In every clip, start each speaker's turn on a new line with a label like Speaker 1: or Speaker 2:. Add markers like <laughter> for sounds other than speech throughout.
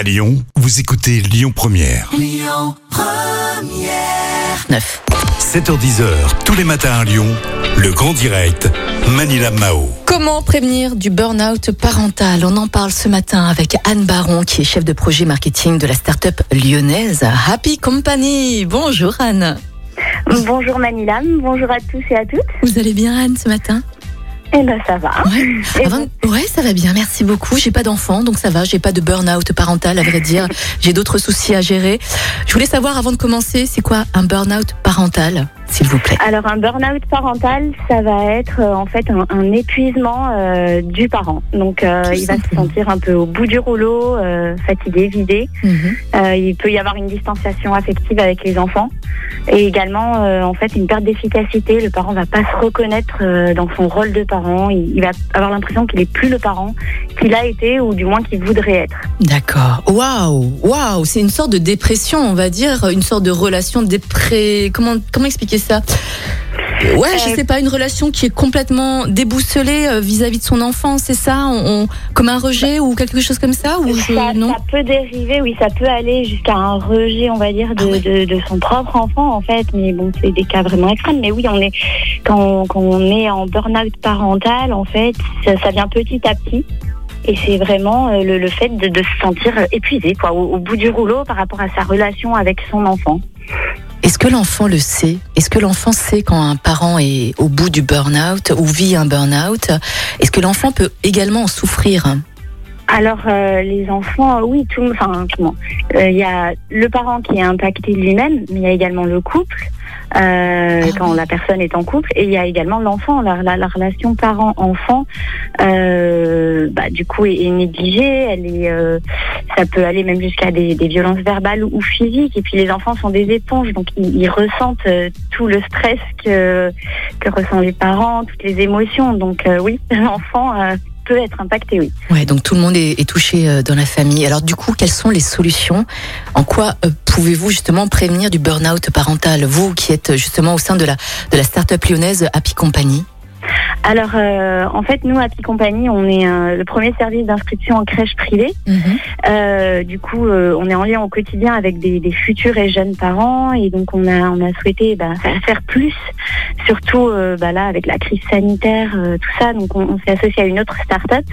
Speaker 1: À Lyon, vous écoutez Lyon Première.
Speaker 2: 9.
Speaker 1: 7h10h, tous les matins à Lyon, le grand direct, Manila Mao.
Speaker 2: Comment prévenir du burn-out parental? On en parle ce matin avec Anne Baron, qui est chef de projet marketing de la start-up lyonnaise Happy Company. Bonjour Anne.
Speaker 3: Bonjour Manilam, bonjour à tous et à toutes.
Speaker 2: Vous allez bien Anne ce matin?
Speaker 3: Eh ben ça va.
Speaker 2: ouais. Avant- ouais, ça va bien, merci beaucoup. J'ai pas d'enfant, donc ça va. J'ai pas de burn-out parental, à vrai dire. <laughs> J'ai d'autres soucis à gérer. Je voulais savoir, avant de commencer, c'est quoi un burn-out parental, s'il vous plaît
Speaker 3: Alors un burn-out parental, ça va être euh, en fait un, un épuisement euh, du parent. Donc euh, il va se sentir un peu au bout du rouleau, euh, fatigué, vidé.
Speaker 2: Mhm.
Speaker 3: Il peut y avoir une distanciation affective avec les enfants et également en fait une perte d'efficacité. Le parent va pas se reconnaître dans son rôle de parent. Il, il va avoir l'impression qu'il est plus le parent qu'il a été ou du moins qu'il voudrait être.
Speaker 2: D'accord. Waouh, waouh, c'est une sorte de dépression, on va dire, une sorte de relation dépré. Comment comment expliquer ça Ouais, je
Speaker 3: Euh,
Speaker 2: sais pas, une relation qui est complètement déboussolée euh, vis-à-vis de son enfant, c'est ça on, on- Comme un rejet ou quelque chose comme ça ou je-
Speaker 3: ça,
Speaker 2: non
Speaker 3: ça peut dériver, oui, ça peut aller jusqu'à un rejet, on va dire, de,
Speaker 2: Ah ouais.
Speaker 3: de, de son propre enfant, en fait. Mais bon, c'est des cas vraiment extrêmes. Mais oui, on est quand, quand on est en burn-out parental, en fait, ça, ça vient petit à petit. Et c'est vraiment euh, le, le fait de, de se sentir épuisé, quoi, au, au bout du rouleau par rapport à sa relation avec son enfant.
Speaker 2: Est-ce que l'enfant le sait? Est-ce que l'enfant sait quand un parent est au bout du burn-out ou vit un burn-out? Est-ce que l'enfant peut également en souffrir?
Speaker 3: Alors euh, les enfants, oui, tout, enfin comment Euh, Il y a le parent qui est impacté lui-même, mais il y a également le couple euh,
Speaker 2: Ah
Speaker 3: quand la personne est en couple, et il y a également l'enfant. La, la, la relation parent-enfant, euh, bah, du coup, est, est négligée. Elle est, euh, ça peut aller même jusqu'à des, des violences verbales ou, physiques. Et puis les enfants sont des éponges, donc ils, ils ressentent euh, tout le stress que que ressentent les parents, toutes les émotions. Donc euh, oui, <laughs> l'enfant euh, peut être impacté, oui.
Speaker 2: Ouais, donc tout le monde est, touché euh, dans la famille. Alors du coup, quelles sont les solutions? En quoi euh, pouvez-vous justement prévenir du burn-out parental Vous qui êtes justement au sein de la de la start-up lyonnaise Happy Company?
Speaker 3: Alors, euh, en fait, nous, Happy Company, on est euh, le premier service d'inscription en crèche privée. Euh, du coup, on est en lien au quotidien avec des, des futurs et jeunes parents, et donc on a, on a souhaité bah, faire, plus, surtout bah, là avec la crise sanitaire, tout ça. Donc, on, on s'est associé à une autre start-up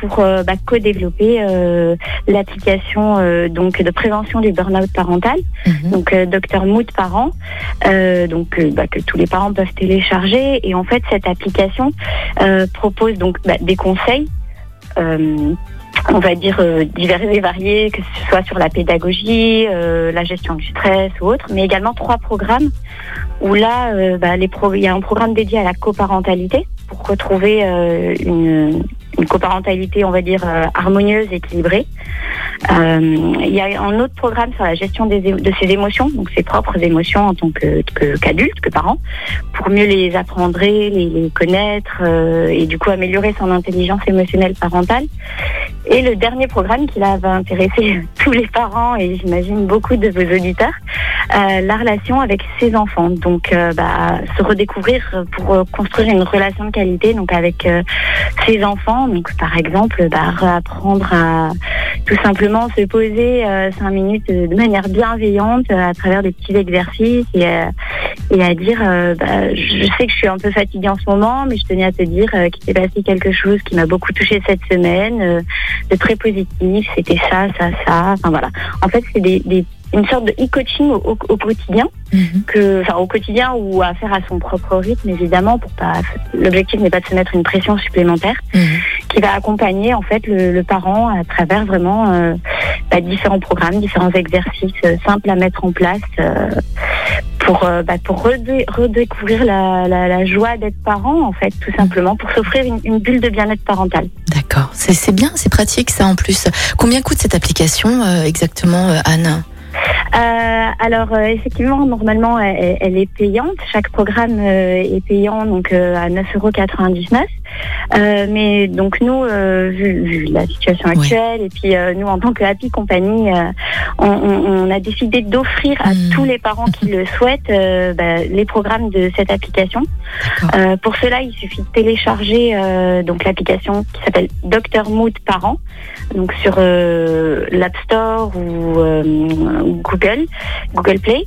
Speaker 3: pour bah, co-développer l'application donc de prévention du burn-out parental
Speaker 2: Mhm.
Speaker 3: donc Docteur Mood Parent, euh, donc que tous les parents peuvent télécharger. Et en fait, cette application euh, propose donc bah, des conseils. euh, on va dire euh, divers et variés, que ce soit sur la pédagogie, la gestion du stress ou autre, mais également trois programmes où là, bah, les pro- il y a un programme dédié à la coparentalité pour retrouver une, une coparentalité, on va dire, harmonieuse, équilibrée. Euh, il y a un autre programme sur la gestion de ses émotions, donc ses propres émotions en tant qu'adulte, que, parent, pour mieux les apprendre, les, connaître euh, et du coup améliorer son intelligence émotionnelle parentale. Et le dernier programme qui là va intéresser <laughs> tous les parents et j'imagine beaucoup de vos auditeurs, euh, la relation avec ses enfants. Donc bah, se redécouvrir pour construire une relation de qualité donc avec ses enfants. Donc par exemple, bah, à tout simplement se poser euh, cinq minutes euh, de manière bienveillante euh, à travers des petits exercices et, euh, et à dire bah, je sais que je suis un peu fatiguée en ce moment, mais je tenais à te dire qu'il s'est passé quelque chose qui m'a beaucoup touchée cette semaine, de très positif, c'était ça, ça, ça. Enfin voilà. En fait, c'est des, des- une sorte de e-coaching au, au- au quotidien
Speaker 2: Mhm.
Speaker 3: que, enfin, au quotidien ou à faire à son propre rythme, évidemment, pour pas. L'objectif n'est pas de se mettre une pression supplémentaire,
Speaker 2: Mhm.
Speaker 3: Qui va accompagner en fait le, le parent à travers vraiment euh, bah, différents programmes, différents exercices euh, simples à mettre en place euh, pour euh, bah, pour redé- redécouvrir la, la, la joie d'être parent, en fait, tout simplement, pour s'offrir une, une bulle de bien-être parental.
Speaker 2: D'accord, c'est bien, c'est pratique ça en plus. Combien coûte cette application euh, exactement, Anne?
Speaker 3: Euh, alors euh, effectivement, normalement, elle, elle est payante. Chaque programme euh, est payant donc euh, à 9,99 euros. Euh, mais donc nous, euh, vu, vu la situation
Speaker 2: Ouais.
Speaker 3: actuelle, et puis euh, nous en tant que Happy Company, on, a décidé d'offrir à
Speaker 2: Mhm.
Speaker 3: tous les parents qui le souhaitent bah, les programmes de cette application. Pour cela, il suffit de télécharger donc l'application qui s'appelle Dr Mood Parent, donc sur l'App Store ou, ou Google, Google Play,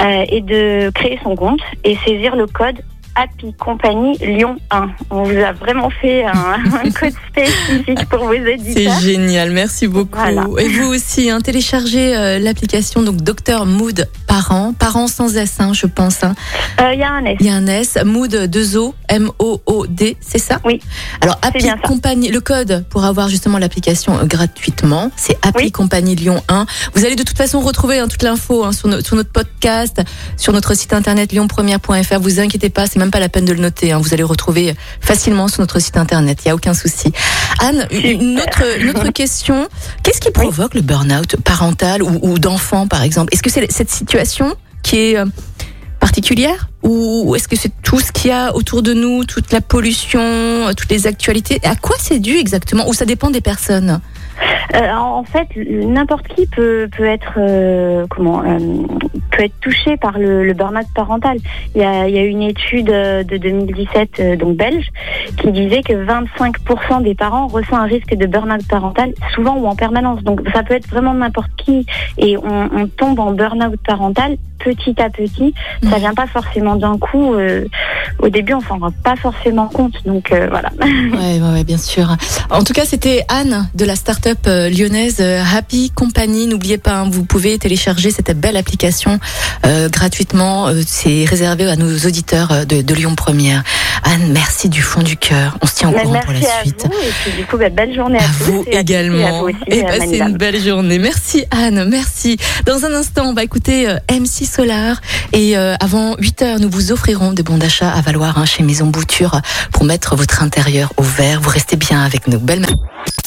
Speaker 3: euh, et de créer son compte et saisir le code Happy Company Lyon 1. On vous a vraiment fait un, <laughs> un code spécifique pour vos
Speaker 2: C'est
Speaker 3: éditeurs.
Speaker 2: génial, merci beaucoup.
Speaker 3: Voilà.
Speaker 2: Et vous aussi, hein, téléchargez euh, l'application donc Docteur Mood Parent, parents sans S, hein, je pense. hein.
Speaker 3: Euh, Il y a un S.
Speaker 2: Il y a un S, Mood 2 O, M O O D, c'est ça?
Speaker 3: Oui.
Speaker 2: Alors Happy. Compagnie, le code pour avoir justement l'application euh, gratuitement, c'est Happy
Speaker 3: Oui.
Speaker 2: Compagnie Lyon 1. Vous allez de toute façon retrouver toute l'info sur, no- sur notre podcast, sur notre site internet lyonpremière.fr. Vous inquiétez pas, c'est même pas la peine de le noter. hein. Vous allez le retrouver facilement sur notre site internet. Il y a aucun souci. Anne, une autre, une autre <laughs> question. Qu'est-ce qui provoque le burn-out parental ou, ou d'enfant, par exemple? Est-ce que c'est cette situation qui est euh, particulière? Ou est-ce que c'est tout ce qu'il y a autour de nous, toute la pollution, euh, toutes les actualités? À quoi c'est dû exactement? Ou ça dépend des personnes?
Speaker 3: Euh, en fait, n'importe qui peut peut être euh, comment euh, peut être touché par le, le burn-out parental. Il y a, il y a une étude euh, de 2017 euh, donc belge qui disait que 25% des parents ressentent un risque de burn-out parental souvent ou en permanence. Donc ça peut être vraiment n'importe qui et on, on tombe en burn-out parental petit à petit. Ça vient pas forcément d'un coup. euh, au début, on s'en rend pas forcément compte. Donc euh, voilà. <laughs>
Speaker 2: Ouais, ouais, ouais, bien sûr. En tout cas, c'était Anne de la start-up euh, lyonnaise Happy Company. N'oubliez pas, hein, vous pouvez télécharger cette belle application euh, gratuitement. Euh, C'est réservé à nos auditeurs euh, de, de Lyon Première. Anne, merci du fond du cœur. On se tient au
Speaker 3: Mais
Speaker 2: courant pour la
Speaker 3: à
Speaker 2: suite.
Speaker 3: vous et puis du coup, bah, belle journée à,
Speaker 2: À
Speaker 3: tous
Speaker 2: vous
Speaker 3: et
Speaker 2: également.
Speaker 3: Et à vous aussi,
Speaker 2: Et
Speaker 3: euh,
Speaker 2: passez
Speaker 3: Manila.
Speaker 2: une belle journée. Merci Anne, merci. Dans un instant, on va écouter euh, MC Solar. Et euh, avant 8 heures, nous vous offrirons des bons d'achat à valoir hein, chez Maison Bouture pour mettre votre intérieur au vert. Vous restez bien avec nous. Belle